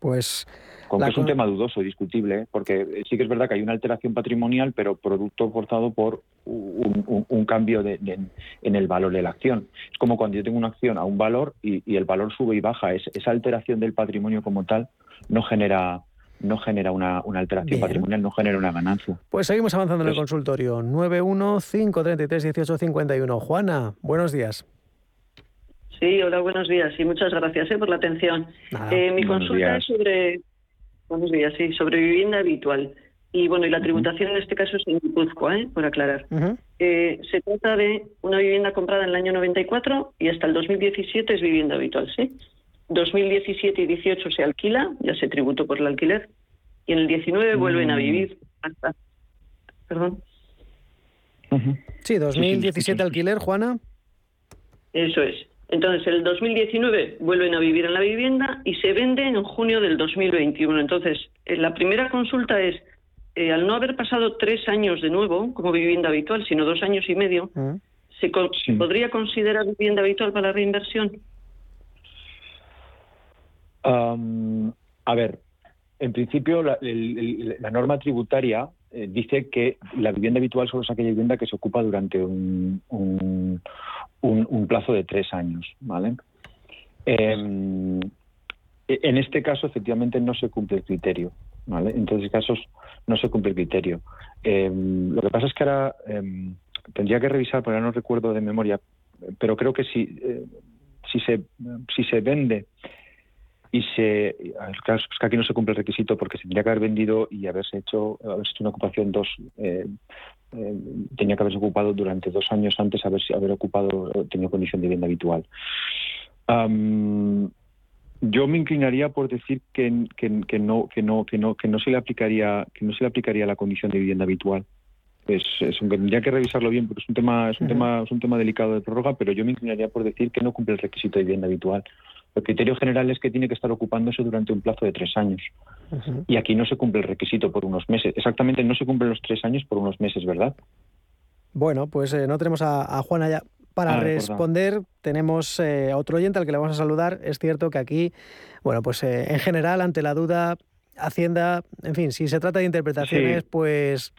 Pues Con que es un tema dudoso y discutible, ¿eh? porque eh, sí que es verdad que hay una alteración patrimonial, pero producto forzado por un, un- un cambio de- de- en el valor de la acción. Es como cuando yo tengo una acción a un valor y, y el valor sube y baja. Es- esa alteración del patrimonio como tal no genera no genera una, una alteración Bien. patrimonial, no genera una ganancia. Pues seguimos avanzando en el consultorio. 915331851. Juana, buenos días. Sí, hola, buenos días y muchas gracias eh, por la atención. Nada, Eh, mi consulta días. es sobre, buenos días, sí, sobre vivienda habitual. Y bueno, y la tributación en este caso es en Guipúzcoa, ¿eh? por aclarar. Eh, se trata de una vivienda comprada en el año 94 y hasta el 2017 es vivienda habitual, ¿sí? 2017 y 18 se alquila, ya se tributó por el alquiler, y en el 19 vuelven a Mm. vivir hasta... Perdón. Sí, 2017 alquiler, Juana. Eso es. Entonces, en el 2019 vuelven a vivir en la vivienda y se vende en junio del 2021. Entonces, eh, la primera consulta es, eh, al no haber pasado tres años de nuevo como vivienda habitual, sino dos años y medio, ¿se con- podría considerar vivienda habitual para la reinversión? Am, a ver, en principio la, el- el- la norma tributaria eh, dice que la vivienda habitual solo es aquella vivienda que se ocupa durante un, un- un- un plazo de tres años, ¿vale? Em, en este caso, efectivamente, no se cumple el criterio, ¿vale? En los casos, no se cumple el criterio. Em, lo que pasa es que ahora em, tendría que revisar, porque no recuerdo de memoria, pero creo que si, eh, si, se, si se vende y se claro, es que aquí no se cumple el requisito porque se tendría que haber vendido y haberse hecho haberse hecho una ocupación dos eh, tenía que haberse ocupado durante dos años antes haber haber ocupado eh, tenido condición de vivienda habitual. Yo me inclinaría por decir que, que no que no que no que no se le aplicaría que no se le aplicaría la condición de vivienda habitual es, es un- tendría que revisarlo bien porque es un tema es un tema es un tema delicado de prórroga pero yo me inclinaría por decir que no cumple el requisito de vivienda habitual. El criterio general es que tiene que estar ocupándose durante un plazo de tres años. Y aquí no se cumple el requisito por unos meses. Exactamente no se cumplen los tres años por unos meses verdad Bueno, pues eh, no tenemos a, a Juana ya. Para Ah, responder, tenemos eh, a otro oyente al que le vamos a saludar. Es cierto que aquí, bueno, pues eh, en general, ante la duda, Hacienda, en fin, si se trata de interpretaciones, Sí. pues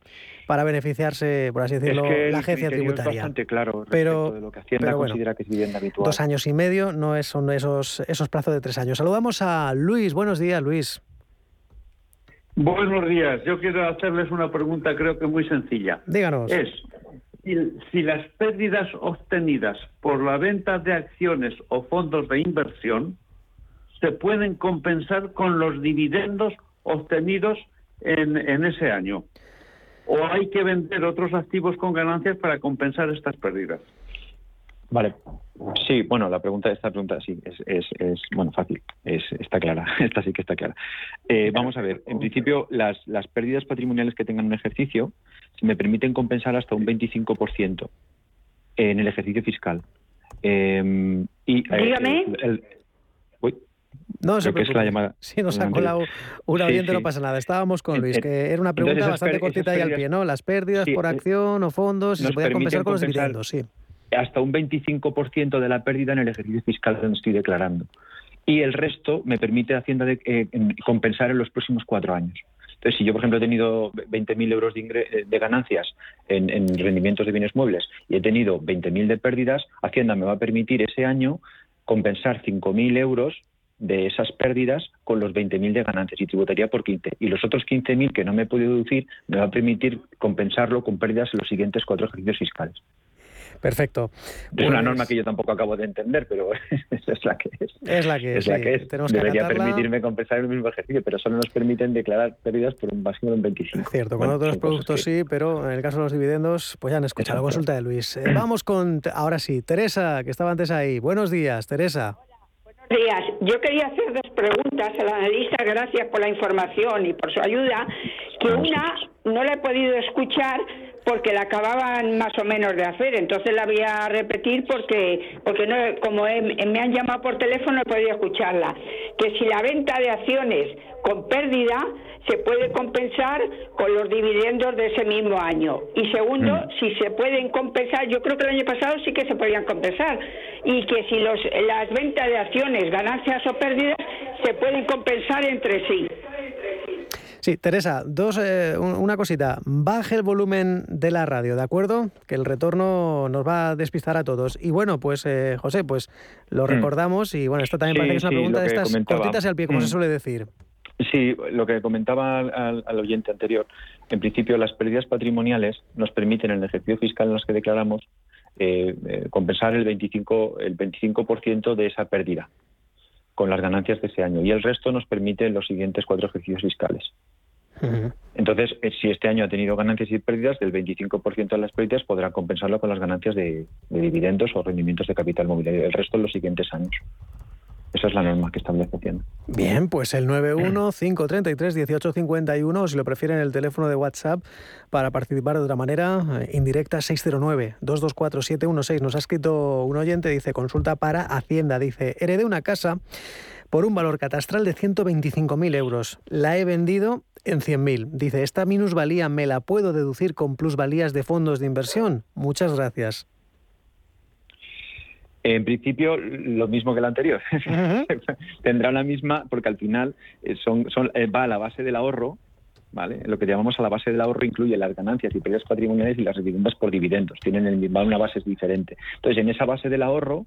para beneficiarse, por así decirlo, es que el la agencia es tributaria. bastante claro respecto Pero- de lo que Hacienda pero bueno, considera que es vivienda habitual Dos años y medio no es, son esos, esos plazos de tres años. Saludamos a Luis. Buenos días, Luis. Buenos días. Yo quiero hacerles una pregunta, creo que muy sencilla. Díganos. Es si, si las pérdidas obtenidas por la venta de acciones o fondos de inversión se pueden compensar con los dividendos obtenidos en, en ese año. O hay que vender otros activos con ganancias para compensar estas pérdidas. Vale. Sí, bueno, la pregunta, esta pregunta sí, es, es, es bueno, fácil, es, está clara, esta sí que está clara. Eh, vamos a ver, en principio, las, las pérdidas patrimoniales que tengan un ejercicio se me permiten compensar hasta un 25% en el ejercicio fiscal. Eh, y, eh, Dígame. el- No se que es la llamada. Si nos ha Antes. colado un Sí, oyente, no sí. pasa nada. Estábamos con Luis, que era una pregunta bastante cortita esas y al pérdidas- pie, ¿no? Las pérdidas Sí, por eh, acción o fondos, si se nos podía compensar con los dividendos, sí. hasta un 25% de la pérdida en el ejercicio fiscal donde estoy declarando. Y el resto me permite Hacienda de- eh, en- compensar en los próximos cuatro años. Entonces, si yo, por ejemplo, he tenido 20.000 euros de, eh, de ganancias en, en rendimientos de bienes muebles y he tenido 20.000 de pérdidas, Hacienda me va a permitir ese año compensar 5.000 euros de esas pérdidas con los 20.000 de ganancias y tributaría por 15. Y los otros 15.000 que no me he podido deducir me va a permitir compensarlo con pérdidas en los siguientes cuatro ejercicios fiscales. Perfecto. Es una Pues- norma que yo tampoco acabo de entender, pero esa es la que es. Es la que es. la sí, que es. tenemos Debería permitirme compensar el mismo ejercicio, pero solo nos permiten declarar pérdidas por un máximo de un 25. Cierto, con otros productos sí, pero en el caso de los dividendos, pues ya han escuchado la consulta de Luis. Eh, vamos con, ahora sí, Teresa, que estaba antes ahí. Buenos días, Teresa. Días. Yo quería hacer dos preguntas al analista. Gracias por la información y por su ayuda. Que una no la he podido escuchar porque la acababan más o menos de hacer. Entonces la voy a repetir porque porque no como he- me han llamado por teléfono he podido escucharla. Que si la venta de acciones con pérdida se puede compensar con los dividendos de ese mismo año. Y segundo, si se pueden compensar, yo creo que el año pasado sí que se podían compensar. Y que si los, las ventas de acciones, ganancias o pérdidas, se pueden compensar entre sí. Sí, Teresa, dos, eh, un- una cosita. Baje el volumen de la radio, ¿de acuerdo? Que el retorno nos va a despistar a todos. Y bueno, pues eh, José, pues lo Mm. recordamos y bueno, esto también Sí, parece que es una sí, pregunta de estas comentaba. cortitas y al pie, como se Mm. suele decir. Sí, lo que comentaba al, al- al oyente anterior. En principio, las pérdidas patrimoniales nos permiten en el ejercicio fiscal en los que declaramos eh, eh, compensar el 25, el 25% de esa pérdida con las ganancias de ese año. Y el resto nos permite los siguientes cuatro ejercicios fiscales. Entonces, eh, si este año ha tenido ganancias y pérdidas, del 25% de las pérdidas podrá compensarlo con las ganancias de, de dividendos o rendimientos de capital mobiliario. El resto en los siguientes años. Esa es la norma que establece Hacienda. Bien, pues el 91-533-1851, o si lo prefieren el teléfono de WhatsApp para participar de otra manera, eh, indirecta 609-224-716. Nos ha escrito un oyente, dice, consulta para Hacienda, dice, heredé una casa por un valor catastral de 125.000 euros. La he vendido en 100.000. Dice, ¿esta minusvalía me la puedo deducir con plusvalías de fondos de inversión? Muchas gracias. En principio, lo mismo que el anterior. Tendrá la misma, porque al final eh, son, son, eh, va a la base del ahorro, ¿vale? Lo que llamamos a la base del ahorro incluye las ganancias y pérdidas patrimoniales y las dividendas por dividendos. Tienen el, una base diferente. Entonces, en esa base del ahorro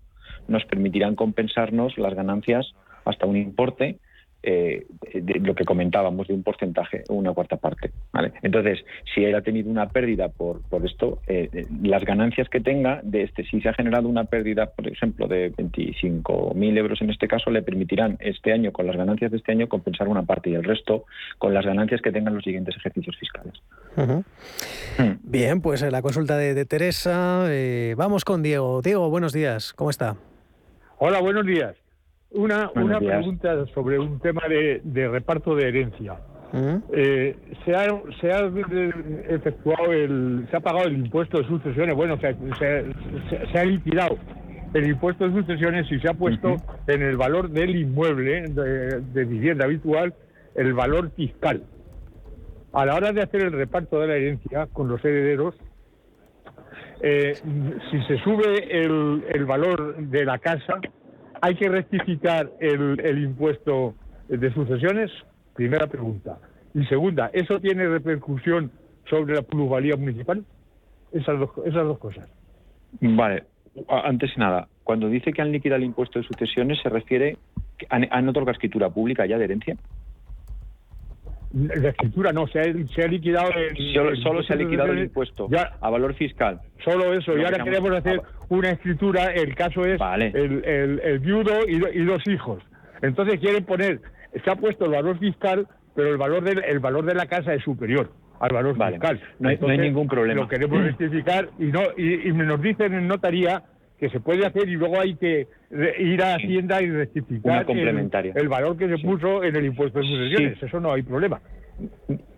nos permitirán compensarnos las ganancias hasta un importe eh, de lo que comentábamos, de un porcentaje, una cuarta parte. ¿vale? Entonces, si él ha tenido una pérdida por, por esto, eh, eh, las ganancias que tenga, de este, si se ha generado una pérdida, por ejemplo, de 25.000 euros en este caso, le permitirán este año, con las ganancias de este año, compensar una parte y el resto con las ganancias que tengan los siguientes ejercicios fiscales. Ujú. Bien, pues eh, la consulta de, de Teresa. eh, vamos con Diego. Diego, buenos días. ¿Cómo está? Hola, buenos días. Una, una pregunta sobre un tema de, de reparto de herencia. Eh, se, ha, se ha efectuado el, se ha pagado el impuesto de sucesiones, bueno, se, se- se- se ha liquidado el impuesto de sucesiones y se ha puesto en el valor del inmueble de, de vivienda habitual el valor fiscal. A la hora de hacer el reparto de la herencia con los herederos, eh, si se sube el, el valor de la casa, hay que rectificar el, el impuesto de sucesiones. Primera pregunta. Y segunda, ¿eso tiene repercusión sobre la plusvalía municipal? Esas dos, esas dos cosas. Vale. A- Antes nada, cuando dice que han liquidado el impuesto de sucesiones, ¿se refiere que han, han otorgado escritura pública ya de herencia? La escritura no, se ha, se ha liquidado el, Solo, el solo se ha liquidado el impuesto Ya. a valor fiscal. Solo eso, y Lo ahora que queremos hacer una escritura, el caso es el, el- el viudo y, y dos hijos. Entonces quieren poner, se ha puesto el valor fiscal, pero el valor del, el valor de la casa es superior al valor fiscal. No hay- no hay ningún problema. Lo queremos rectificar y no y, y nos dicen en notaría que se puede hacer y luego hay que ir a Hacienda y rectificar el- valor que se puso en el impuesto de sucesiones. Eso no hay problema.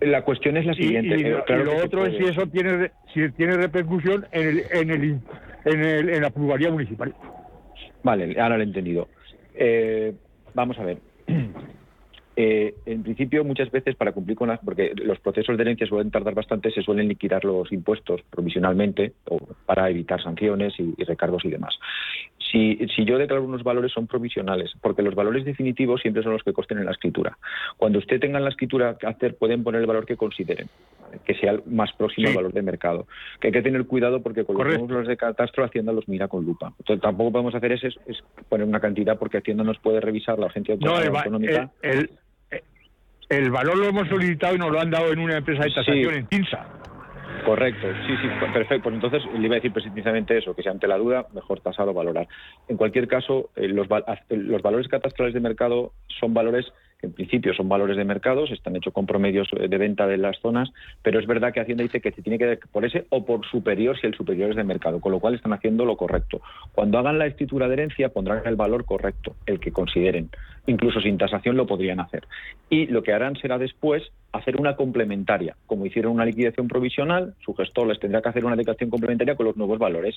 La cuestión es la siguiente. Y, eh, lo- claro y lo otro es si eso tiene si tiene repercusión en el en el en, el, en la pluralidad municipal. Vale, ahora lo he entendido. Eh, vamos a ver. Eh, en principio, muchas veces para cumplir con las. porque los procesos de herencia suelen tardar bastante, se suelen liquidar los impuestos provisionalmente o para evitar sanciones y, y recargos y demás. Si, si yo declaro unos valores, son provisionales, porque los valores definitivos siempre son los que costen en la escritura. Cuando usted tenga en la escritura que hacer, pueden poner el valor que consideren, ¿vale? que sea el más próximo al valor de mercado. Que hay que tener cuidado porque con los valores de catastro Hacienda los mira con lupa. Entonces, tampoco podemos hacer es, es poner una cantidad porque Hacienda nos puede revisar la agencia No, autonómica. el- el valor lo hemos solicitado y nos lo han dado en una empresa de tasación Sí. en Tinsa. Correcto, sí, sí, perfecto. Pues entonces le iba a decir precisamente eso, que si ante la duda, mejor tasar o valorar. En cualquier caso, eh, los, val- los valores catastrales de mercado son valores en principio son valores de mercado, se están hechos con promedios eh, de venta de las zonas, pero es verdad que Hacienda dice que se tiene que dar por ese o por superior si el superior es de mercado, con lo cual están haciendo lo correcto. Cuando hagan la escritura de herencia pondrán el valor correcto, el que consideren. Incluso sin tasación lo podrían hacer. Y lo que harán será después hacer una complementaria. Como hicieron una liquidación provisional, su gestor les tendrá que hacer una declaración complementaria con los nuevos valores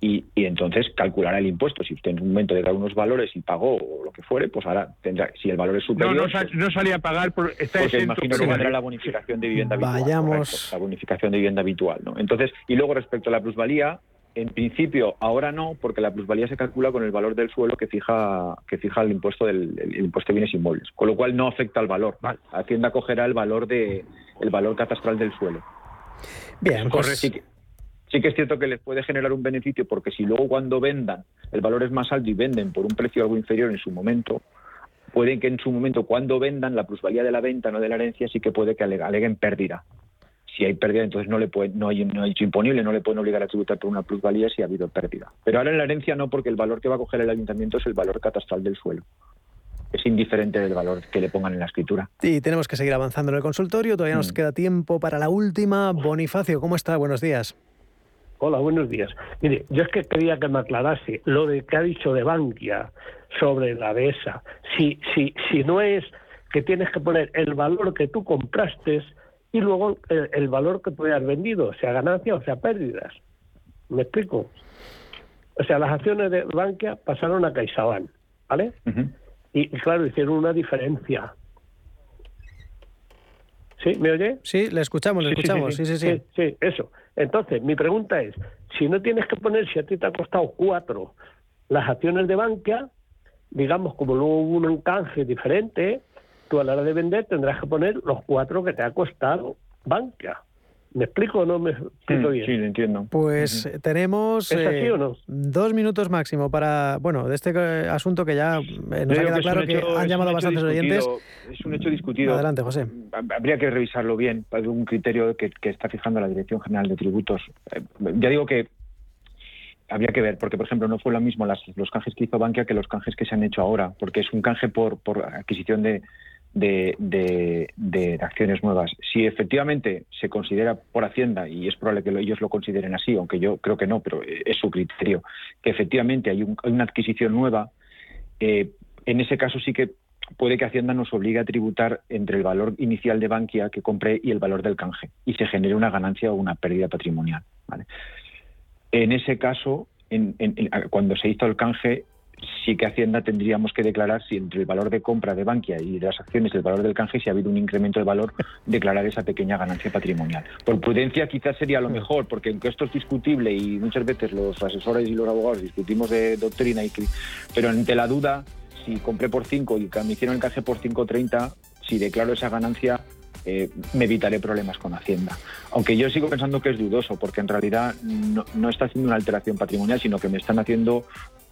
y, y entonces calculará el impuesto. Si usted en un momento le da unos valores y pagó o lo que fuere, pues ahora tendrá, si el valor es No, superior, no, sa- no salía a pagar, por, está porque exento. imagino que vendrá la bonificación de vivienda habitual. Vayamos. correcto, la bonificación de vivienda habitual, ¿no? Entonces, y luego respecto a la plusvalía, en principio ahora no, porque la plusvalía se calcula con el valor del suelo que fija que fija el impuesto del el impuesto de bienes inmuebles, con lo cual no afecta al valor. Hacienda cogerá el valor de el valor catastral del suelo. Bien, pues- sí, que, sí que es cierto que les puede generar un beneficio porque si luego cuando vendan el valor es más alto y venden por un precio algo inferior en su momento, pueden que en su momento cuando vendan la plusvalía de la venta, no de la herencia, sí que puede que ale- aleguen pérdida. Si hay pérdida, entonces no le pueden, no hay, no hay hecho imponible, no le pueden obligar a tributar por una plusvalía si ha habido pérdida. Pero ahora en la herencia no, porque el valor que va a coger el ayuntamiento es el valor catastral del suelo. Es indiferente del valor que le pongan en la escritura. Y tenemos que seguir avanzando en el consultorio. Todavía Mm. nos queda tiempo para la última. Bonifacio, ¿cómo está? Buenos días. Hola, buenos días. Mire, yo es que quería que me aclarase lo de que ha dicho de Bankia sobre la dehesa. Si, si, si no es que tienes que poner el valor que tú compraste y luego el, el valor que tú hayas vendido, sea ganancia o sea pérdidas. ¿Me explico? O sea, las acciones de Bankia pasaron a CaixaBank, ¿vale? y, y claro, hicieron una diferencia. ¿Sí? ¿Me oye? Sí, le escuchamos, le Sí, sí, escuchamos. Sí, sí, sí. sí, sí, eso. Entonces, mi pregunta es, si no tienes que poner, si a ti te ha costado cuatro las acciones de Bankia, digamos, como luego hubo un encanje diferente, tú a la hora de vender tendrás que poner los cuatro que te ha costado Bankia. ¿Me explico o no me explico bien? Sí, lo entiendo. Pues eh, tenemos ¿Es así eh, o no? dos minutos máximo para, bueno, de este eh, asunto que ya eh, nos Yo ha quedado que claro que hecho- han llamado bastantes oyentes. Es un hecho discutido. Adelante, José. Habría que revisarlo bien, para un criterio que, que está fijando la Dirección General de Tributos. Eh, ya digo que habría que ver, porque por ejemplo no fue lo mismo las- los canjes que hizo Bankia que los canjes que se han hecho ahora, porque es un canje por, por adquisición de, de, de- acciones nuevas. Si efectivamente se considera por Hacienda, y es probable que lo- ellos lo consideren así, aunque yo creo que no, pero eh, es su criterio, que efectivamente hay, un- una adquisición nueva, eh, en ese caso sí que puede que Hacienda nos obligue a tributar entre el valor inicial de Bankia que compré y el valor del canje, y se genere una ganancia o una pérdida patrimonial. ¿vale? En ese caso, en- en- cuando se hizo el canje, sí que Hacienda tendríamos que declarar si entre el valor de compra de Bankia y de las acciones el valor del canje, si ha habido un incremento de valor, declarar esa pequeña ganancia patrimonial. Por prudencia quizás sería lo mejor, porque aunque esto es discutible y muchas veces los asesores y los abogados discutimos de doctrina, y pero ante la duda, si compré por 5 y me hicieron el canje por 5.30, si declaro esa ganancia, eh, me evitaré problemas con Hacienda. Aunque yo sigo pensando que es dudoso, porque en realidad no, no está haciendo una alteración patrimonial, sino que me están haciendo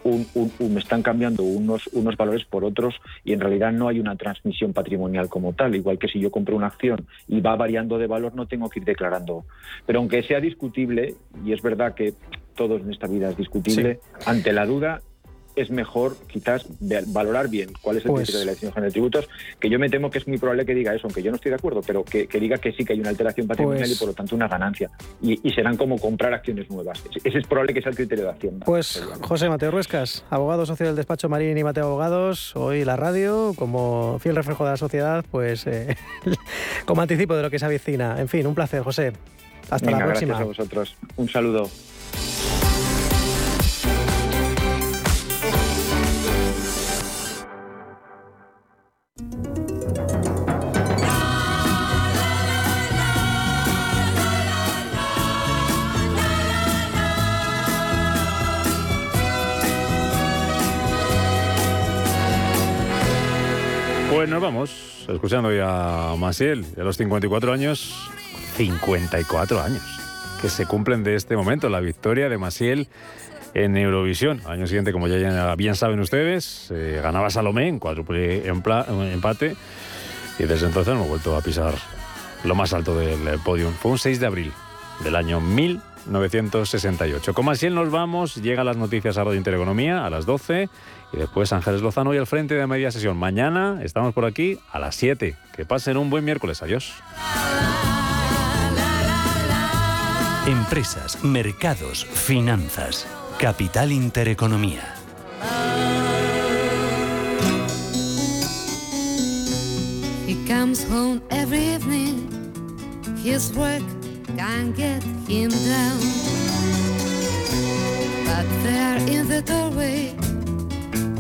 me están cambiando unos, unos valores por otros y en realidad no hay una transmisión patrimonial como tal. Igual que si yo compro una acción y va variando de valor, no tengo que ir declarando. Pero aunque sea discutible, y es verdad que todo en esta vida es discutible, ante la duda es mejor quizás valorar bien cuál es el pues criterio de la decisión general de tributos, que yo me temo que es muy probable que diga eso, aunque yo no estoy de acuerdo, pero que, diga que sí que hay una alteración patrimonial y pues por lo tanto una ganancia. Y, serán como comprar acciones nuevas. Ese es probable que sea el criterio de Hacienda. Pues José Mateo Ruescas, abogado socio del despacho Marín y Mateo Abogados, hoy la radio, como fiel reflejo de la sociedad, pues eh, como anticipo de lo que se avecina. En fin, un placer, José. Hasta la próxima. Gracias a vosotros. Un saludo. Pues nos vamos, escuchando ya a Masiel, a los 54 años, 54 años, que se cumplen de este momento, la victoria de Masiel en Eurovisión. Año siguiente, como ya bien saben ustedes, eh, ganaba Salomé en cuádruple empate y desde entonces hemos vuelto a pisar lo más alto del podio. Fue un 6 de abril del año 1968. Como así nos vamos, llegan las noticias a Radio Intereconomía a las 12 y después Ángeles Lozano y al frente de media sesión. Mañana estamos por aquí a las 7. Que pasen un buen miércoles. Adiós. Empresas, mercados, finanzas. Capital Intereconomía. He comes home every evening. His work can't get him down. But there in the doorway,